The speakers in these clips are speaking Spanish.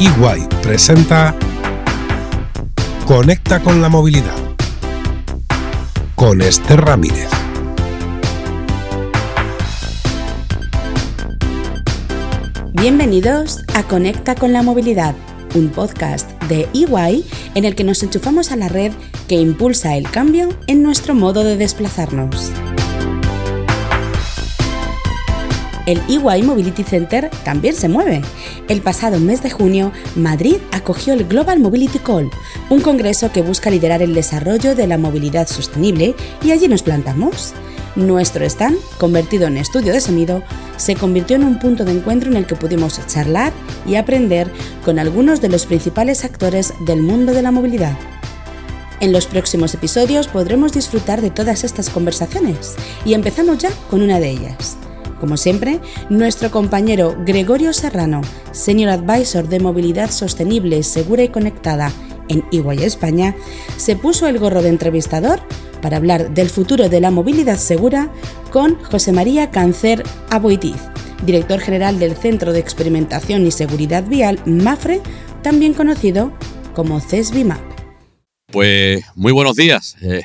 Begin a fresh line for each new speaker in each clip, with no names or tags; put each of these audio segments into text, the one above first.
EY presenta Conecta con la movilidad con Esther Ramírez.
Bienvenidos a Conecta con la movilidad, un podcast de EY en el que nos enchufamos a la red que impulsa el cambio en nuestro modo de desplazarnos. El EY Mobility Center también se mueve. El pasado mes de junio, Madrid acogió el Global Mobility Call, un congreso que busca liderar el desarrollo de la movilidad sostenible y allí nos plantamos. Nuestro stand, convertido en estudio de sonido, se convirtió en un punto de encuentro en el que pudimos charlar y aprender con algunos de los principales actores del mundo de la movilidad. En los próximos episodios podremos disfrutar de todas estas conversaciones y empezamos ya con una de ellas. Como siempre, nuestro compañero Gregorio Serrano, Senior Advisor de Movilidad Sostenible, Segura y Conectada en Iguay España, se puso el gorro de entrevistador para hablar del futuro de la movilidad segura con José María Cáncer Aboitiz, director general del Centro de Experimentación y Seguridad Vial MAFRE, también conocido como CESBIMAP.
Pues muy buenos días. Eh,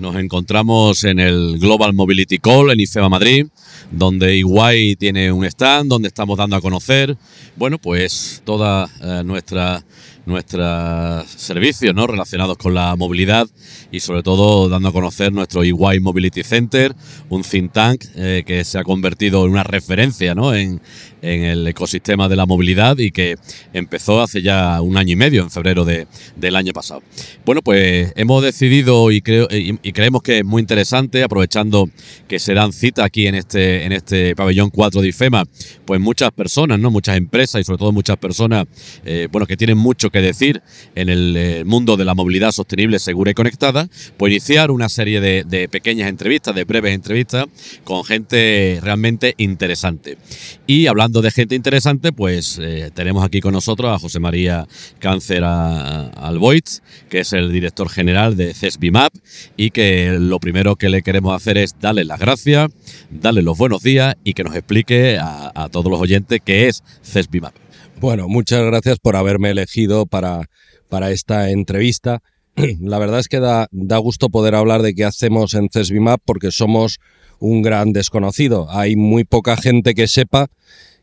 nos encontramos en el Global Mobility Call en IFEMA Madrid donde Iguay tiene un stand, donde estamos dando a conocer, bueno, pues toda eh, nuestra nuestros servicios ¿no? relacionados con la movilidad y sobre todo dando a conocer nuestro EY Mobility Center, un think tank eh, que se ha convertido en una referencia ¿no? en, en, el ecosistema de la movilidad y que empezó hace ya un año y medio, en febrero de, del año pasado. Bueno, pues hemos decidido y, creo, y, creemos que es muy interesante, aprovechando que se dan cita aquí en este, en este pabellón 4 de IFEMA, pues muchas personas, ¿no? muchas empresas y sobre todo muchas personas eh, bueno, que tienen mucho que decir en el eh, mundo de la movilidad sostenible, segura y conectada, pues iniciar una serie de, pequeñas entrevistas, de breves entrevistas con gente realmente interesante. Y hablando de gente interesante, pues eh, tenemos aquí con nosotros a José María Cáncer Alboitz, que es el director general de CESBIMAP y que lo primero que le queremos hacer es darle las gracias, darle los buenos días y que nos explique a, todos los oyentes qué es CESBIMAP.
Bueno, muchas gracias por haberme elegido para, para esta entrevista. La verdad es que da, da gusto poder hablar de qué hacemos en CESBIMAP porque somos un gran desconocido. Hay muy poca gente que sepa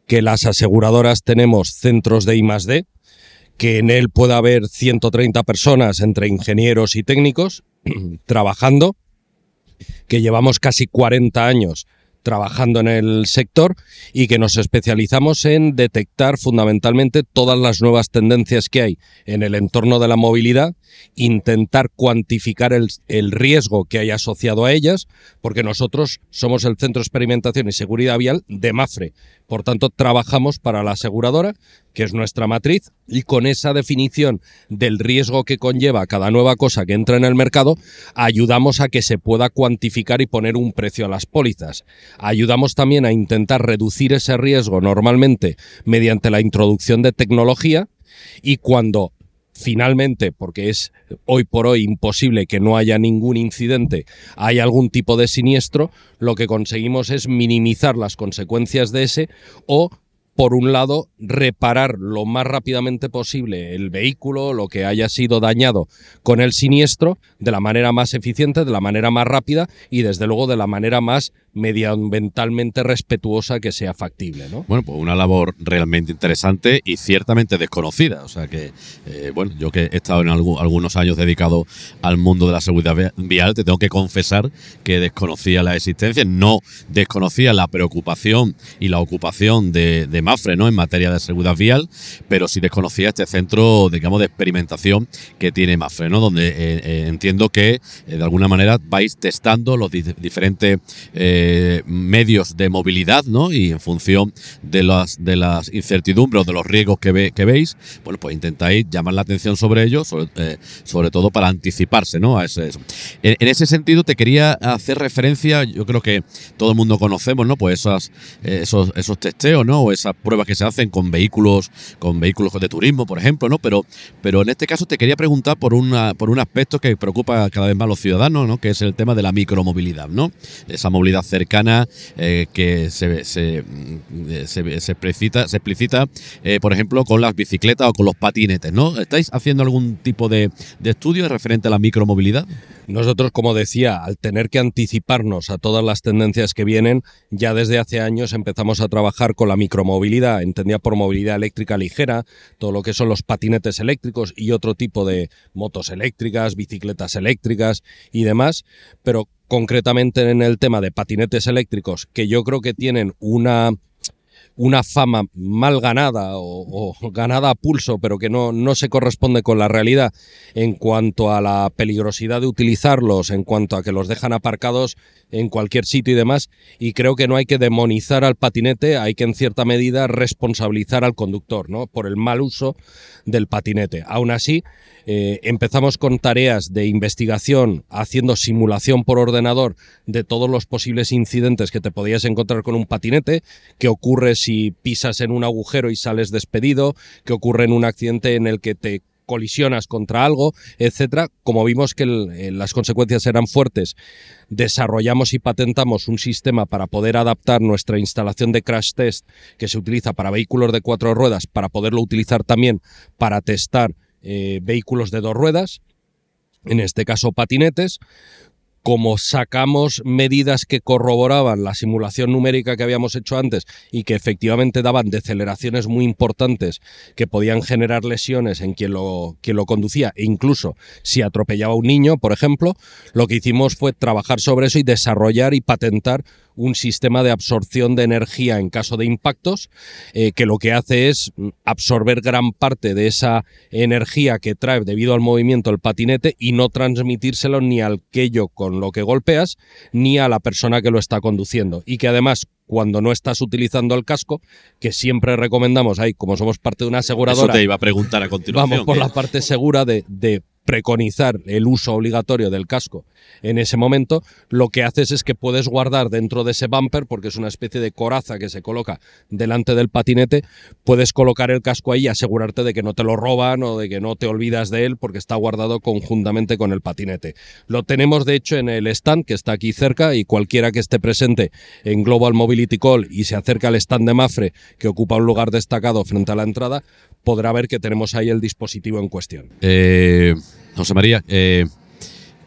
que las aseguradoras tenemos centros de I+D, que en él puede haber 130 personas entre ingenieros y técnicos trabajando, que llevamos casi 40 años trabajando en el sector y que nos especializamos en detectar fundamentalmente todas las nuevas tendencias que hay en el entorno de la movilidad, intentar cuantificar el, el, riesgo que hay asociado a ellas, porque nosotros somos el Centro de Experimentación y Seguridad Vial de MAFRE. Por tanto, trabajamos para la aseguradora, que es nuestra matriz, y con esa definición del riesgo que conlleva cada nueva cosa que entra en el mercado, ayudamos a que se pueda cuantificar y poner un precio a las pólizas. Ayudamos también a intentar reducir ese riesgo normalmente mediante la introducción de tecnología y cuando finalmente, porque es hoy por hoy imposible que no haya ningún incidente, hay algún tipo de siniestro, lo que conseguimos es minimizar las consecuencias de ese o por un lado, reparar lo más rápidamente posible el vehículo, lo que haya sido dañado con el siniestro, de la manera más eficiente, de la manera más rápida y desde luego de la manera más medioambientalmente respetuosa que sea factible. ¿no?
Bueno, pues una labor realmente interesante y ciertamente desconocida. O sea que, eh, bueno, yo que he estado en algunos años dedicado al mundo de la seguridad vial, te tengo que confesar que desconocía la existencia, no desconocía la preocupación y la ocupación de, Mafre ¿no? en materia de seguridad vial, pero sí desconocía este centro, digamos, de experimentación que tiene Mafre, ¿no? donde eh, eh, entiendo que de alguna manera vais testando los diferentes medios de movilidad, ¿no? Y en función de las, de las incertidumbres o de los riesgos que, ve, que veis, bueno, pues intentáis llamar la atención sobre ello, sobre, eh, sobre todo para anticiparse, ¿no? A ese, en, ese sentido, te quería hacer referencia, yo creo que todo el mundo conocemos, ¿no? Pues esas, esos, esos testeos, ¿no? O esas pruebas que se hacen con vehículos, con vehículos de turismo, por ejemplo, ¿no? Pero, pero en este caso te quería preguntar por, una, por un aspecto que preocupa cada vez más a los ciudadanos, ¿no? Que es el tema de la micromovilidad, ¿no? Esa movilidad cercana eh, que se, se, se- se explicita, se explicita eh, por ejemplo, con las bicicletas o con los patinetes, ¿no? ¿Estáis haciendo algún tipo de, de estudio referente a la micromovilidad?
Nosotros, como decía, al tener que anticiparnos a todas las tendencias que vienen, ya desde hace años empezamos a trabajar con la micromovilidad, entendía por movilidad eléctrica ligera, todo lo que son los patinetes eléctricos y otro tipo de motos eléctricas, bicicletas eléctricas y demás, pero concretamente en el tema de patinetes eléctricos, que yo creo que tienen una una fama mal ganada o, ganada a pulso, pero que no, no se corresponde con la realidad en cuanto a la peligrosidad de utilizarlos, en cuanto a que los dejan aparcados en cualquier sitio y demás. Y creo que no hay que demonizar al patinete, hay que en cierta medida responsabilizar al conductor, ¿no? Por el mal uso del patinete. Aún así, eh, empezamos con tareas de investigación, haciendo simulación por ordenador de todos los posibles incidentes que te podías encontrar con un patinete, qué ocurre si pisas en un agujero y sales despedido, qué ocurre en un accidente en el que te colisionas contra algo, etcétera. Como vimos que eh, las consecuencias eran fuertes, desarrollamos y patentamos un sistema para poder adaptar nuestra instalación de crash test que se utiliza para vehículos de cuatro ruedas, para poderlo utilizar también para testar eh, vehículos de dos ruedas, en este caso patinetes. Como sacamos medidas que corroboraban la simulación numérica que habíamos hecho antes y que efectivamente daban deceleraciones muy importantes que podían generar lesiones en quien lo, quien lo conducía e incluso si atropellaba a un niño, por ejemplo, lo que hicimos fue trabajar sobre eso y desarrollar y patentar un sistema de absorción de energía en caso de impactos eh, que lo que hace es mm, absorber gran parte de esa energía que trae debido al movimiento el patinete y no transmitírselo ni al aquello con lo que golpeas ni a la persona que lo está conduciendo y que además cuando no estás utilizando el casco, que siempre recomendamos ahí, como somos parte de una
Eso
aseguradora,
te iba a preguntar a continuación.
vamos por
que-
la parte segura de, de preconizar el uso obligatorio del casco en ese momento, lo que haces es que puedes guardar dentro de ese bumper, porque es una especie de coraza que se coloca delante del patinete, puedes colocar el casco ahí y asegurarte de que no te lo roban o de que no te olvidas de él porque está guardado conjuntamente con el patinete. Lo tenemos de hecho en el stand que está aquí cerca y cualquiera que esté presente en Global Mobility Call y se acerca al stand de Mafre que ocupa un lugar destacado frente a la entrada, podrá ver que tenemos ahí el dispositivo en cuestión.
Eh, José María, eh,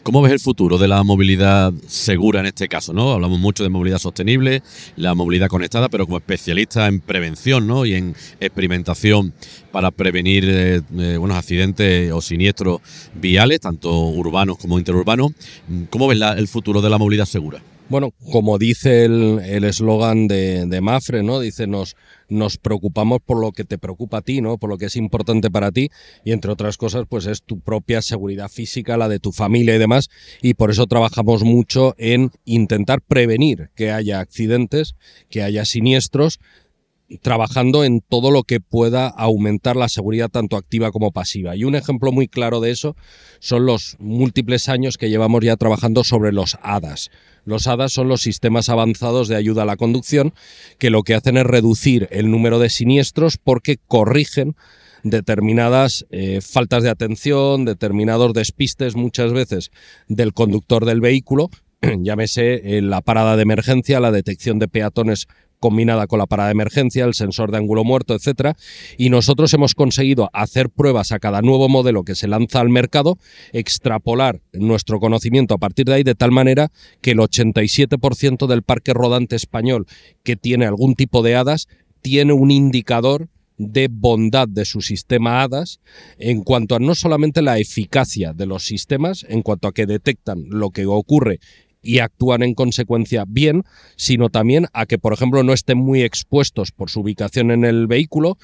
¿cómo ves el futuro de la movilidad segura en este caso? ¿no? Hablamos mucho de movilidad sostenible, la movilidad conectada, pero como especialista en prevención ¿no? y en experimentación para prevenir eh, eh, buenos accidentes o siniestros viales, tanto urbanos como interurbanos, ¿cómo ves el futuro de la movilidad segura?
Bueno, como dice el el eslogan de, de Mafre, ¿no? Dice, nos, nos preocupamos por lo que te preocupa a ti, ¿no? Por lo que es importante para ti y entre otras cosas, pues es tu propia seguridad física, la de tu familia y demás y por eso trabajamos mucho en intentar prevenir que haya accidentes, que haya siniestros trabajando en todo lo que pueda aumentar la seguridad tanto activa como pasiva. Y un ejemplo muy claro de eso son los múltiples años que llevamos ya trabajando sobre los ADAS. Los ADAS son los sistemas avanzados de ayuda a la conducción que lo que hacen es reducir el número de siniestros porque corrigen determinadas eh, faltas de atención, determinados despistes muchas veces del conductor del vehículo, llámese eh, la parada de emergencia, la detección de peatones combinada con la parada de emergencia, el sensor de ángulo muerto, etcétera, y nosotros hemos conseguido hacer pruebas a cada nuevo modelo que se lanza al mercado, extrapolar nuestro conocimiento a partir de ahí de tal manera que el 87% del parque rodante español que tiene algún tipo de hadas tiene un indicador de bondad de su sistema HADAS en cuanto a no solamente la eficacia de los sistemas, en cuanto a que detectan lo que ocurre y actúan en consecuencia bien, sino también a que, por ejemplo, no estén muy expuestos por su ubicación en el vehículo,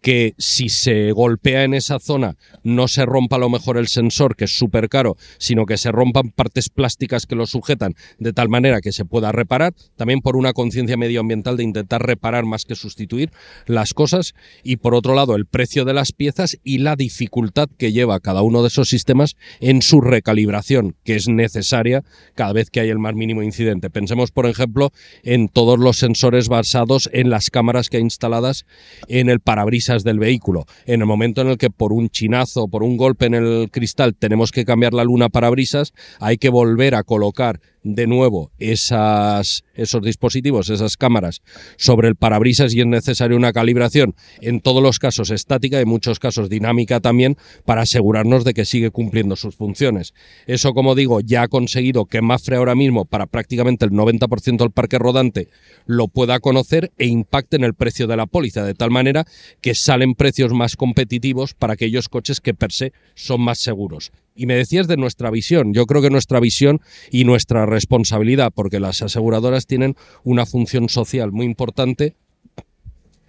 que si se golpea en esa zona no se rompa a lo mejor el sensor, que es súper caro, sino que se rompan partes plásticas que lo sujetan de tal manera que se pueda reparar, también por una conciencia medioambiental de intentar reparar más que sustituir las cosas, y por otro lado el precio de las piezas y la dificultad que lleva cada uno de esos sistemas en su recalibración, que es necesaria cada vez que hay el más mínimo incidente. Pensemos, por ejemplo, en todos los sensores basados en las cámaras que hay instaladas en el parabrisas del vehículo. En el momento en el que por un chinazo, por un golpe en el cristal, tenemos que cambiar la luna parabrisas, hay que volver a colocar de nuevo esos dispositivos, esas cámaras sobre el parabrisas y es necesaria una calibración, en todos los casos estática, en muchos casos dinámica también, para asegurarnos de que sigue cumpliendo sus funciones. Eso, como digo, ya ha conseguido que Mafre ahora mismo, para prácticamente el 90% del parque rodante, lo pueda conocer e impacte en el precio de la póliza, de tal manera que salen precios más competitivos para aquellos coches que per se son más seguros. Y me decías de nuestra visión. Yo creo que nuestra visión y nuestra responsabilidad, porque las aseguradoras tienen una función social muy importante,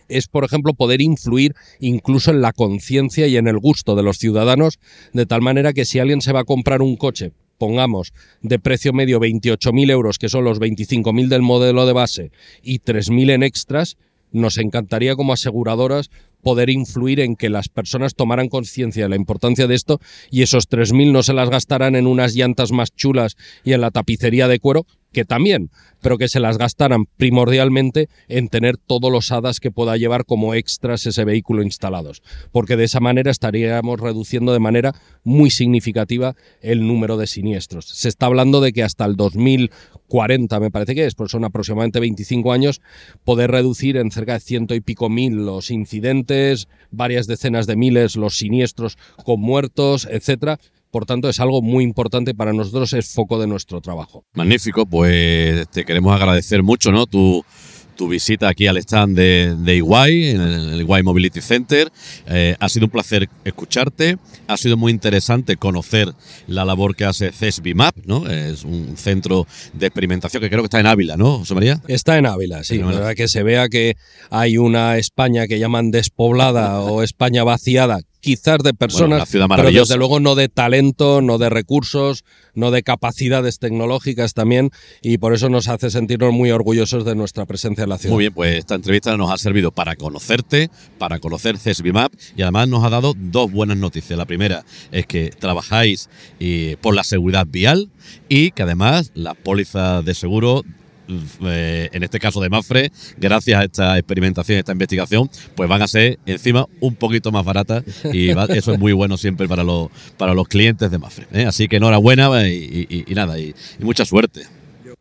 es, por ejemplo, poder influir incluso en la conciencia y en el gusto de los ciudadanos, de tal manera que si alguien se va a comprar un coche, pongamos, de precio medio 28.000 euros, que son los 25.000 del modelo de base, y 3.000 en extras, nos encantaría como aseguradoras poder influir en que las personas tomaran conciencia de la importancia de esto y esos 3.000 no se las gastaran en unas llantas más chulas y en la tapicería de cuero, que también, pero que se las gastaran primordialmente en tener todos los hadas que pueda llevar como extras ese vehículo instalados, porque de esa manera estaríamos reduciendo de manera muy significativa el número de siniestros. Se está hablando de que hasta el 2040, me parece que es, pues son aproximadamente 25 años, poder reducir en cerca de ciento y pico mil los incidentes, varias decenas de miles los siniestros con muertos, etcétera, por tanto, es algo muy importante para nosotros, es foco de nuestro trabajo.
Magnífico, pues te queremos agradecer mucho ¿no? tu, tu visita aquí al stand de, de Iguay, en el Iguay Mobility Center. Eh, ha sido un placer escucharte, ha sido muy interesante conocer la labor que hace CESBIMAP, ¿no? Es un centro de experimentación que creo que está en Ávila, ¿no, José María?
Está en Ávila, sí. La verdad que se vea que hay una España que llaman despoblada o España vaciada, quizás de personas, pero desde luego no de talento, no de recursos, no de capacidades tecnológicas también, y por eso nos hace sentirnos muy orgullosos de nuestra presencia en la ciudad.
Muy bien, pues esta entrevista nos ha servido para conocerte, para conocer CESBIMAP, y además nos ha dado dos buenas noticias. La primera es que trabajáis eh, por la seguridad vial y que además las pólizas de seguro eh, en este caso de Mafre, gracias a esta experimentación, esta investigación, pues van a ser encima un poquito más baratas y eso es muy bueno siempre para los, para los clientes de Mafre. ¿eh? Así que enhorabuena y, nada, y mucha suerte.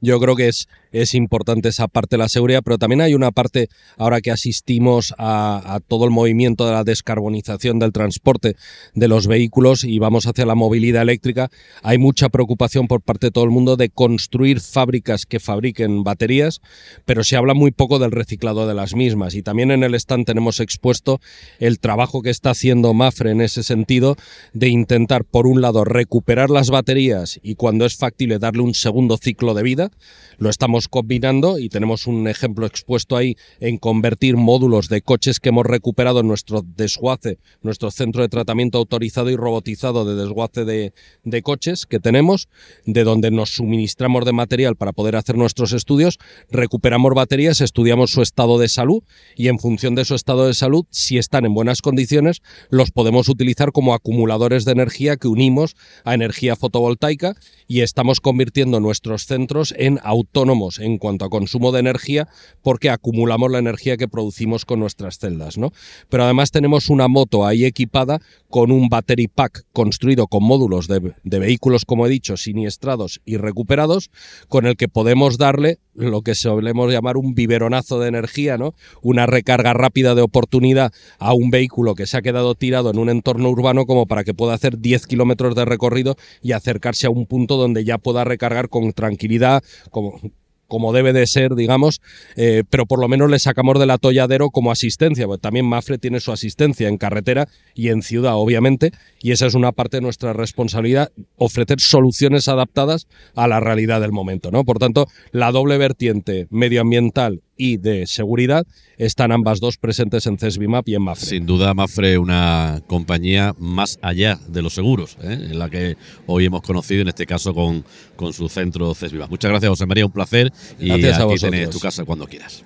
Yo creo que es es importante esa parte de la seguridad, pero también hay una parte, ahora que asistimos a, todo el movimiento de la descarbonización del transporte de los vehículos y vamos hacia la movilidad eléctrica, hay mucha preocupación por parte de todo el mundo de construir fábricas que fabriquen baterías, pero se habla muy poco del reciclado de las mismas. Y también en el stand tenemos expuesto el trabajo que está haciendo Mafre en ese sentido de intentar, por un lado, recuperar las baterías y cuando es factible darle un segundo ciclo de vida. Lo estamos combinando y tenemos un ejemplo expuesto ahí en convertir módulos de coches que hemos recuperado en nuestro desguace, nuestro centro de tratamiento autorizado y robotizado de desguace de, de coches que tenemos, de donde nos suministramos de material para poder hacer nuestros estudios, recuperamos baterías, estudiamos su estado de salud y en función de su estado de salud, si están en buenas condiciones, los podemos utilizar como acumuladores de energía que unimos a energía fotovoltaica y estamos convirtiendo nuestros centros en autónomos en cuanto a consumo de energía porque acumulamos la energía que producimos con nuestras celdas, ¿no? Pero además tenemos una moto ahí equipada con un battery pack construido con módulos de, vehículos, como he dicho, siniestrados y recuperados, con el que podemos darle lo que solemos llamar un biberonazo de energía, ¿no? Una recarga rápida de oportunidad a un vehículo que se ha quedado tirado en un entorno urbano como para que pueda hacer 10 kilómetros de recorrido y acercarse a un punto donde ya pueda recargar con tranquilidad, como como debe de ser, digamos, eh, pero por lo menos le sacamos del atolladero como asistencia, porque también Mafre tiene su asistencia en carretera y en ciudad, obviamente, y esa es una parte de nuestra responsabilidad, ofrecer soluciones adaptadas a la realidad del momento, ¿no? Por tanto, la doble vertiente medioambiental y de seguridad están ambas dos presentes en CESBIMAP y en Mafre.
Sin duda, Mafre una compañía más allá de los seguros, ¿eh? en la que hoy hemos conocido, en este caso con, con su centro CESBIMAP. Muchas gracias, José María, un placer y
gracias
aquí tienes tu casa cuando quieras.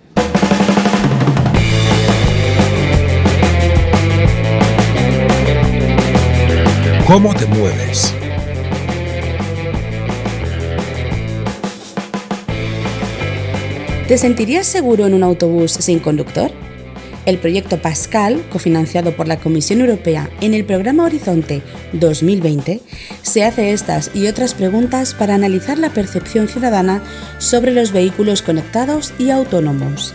¿Cómo te mueves?
¿Te sentirías seguro en un autobús sin conductor? El proyecto Pascal, cofinanciado por la Comisión Europea en el programa Horizonte 2020, se hace estas y otras preguntas para analizar la percepción ciudadana sobre los vehículos conectados y autónomos.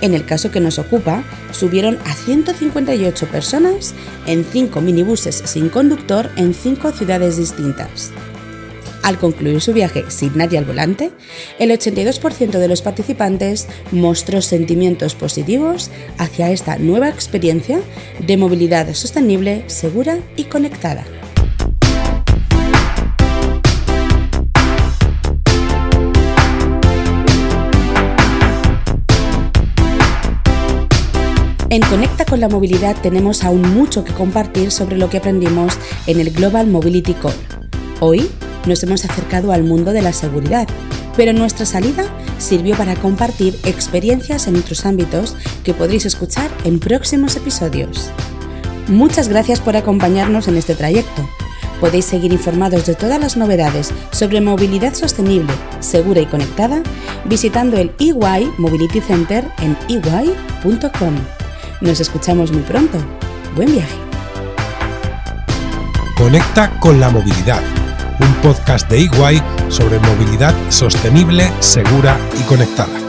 En el caso que nos ocupa, subieron a 158 personas en 5 minibuses sin conductor en 5 ciudades distintas. Al concluir su viaje sin nadie al volante, el 82% de los participantes mostró sentimientos positivos hacia esta nueva experiencia de movilidad sostenible, segura y conectada. En Conecta con la Movilidad tenemos aún mucho que compartir sobre lo que aprendimos en el Global Mobility Call. Hoy nos hemos acercado al mundo de la seguridad, pero nuestra salida sirvió para compartir experiencias en otros ámbitos que podréis escuchar en próximos episodios. Muchas gracias por acompañarnos en este trayecto. Podéis seguir informados de todas las novedades sobre movilidad sostenible, segura y conectada visitando el EY Mobility Center en ey.com. Nos escuchamos muy pronto. Buen viaje.
Conecta con la movilidad, un podcast de Iguay sobre movilidad sostenible, segura y conectada.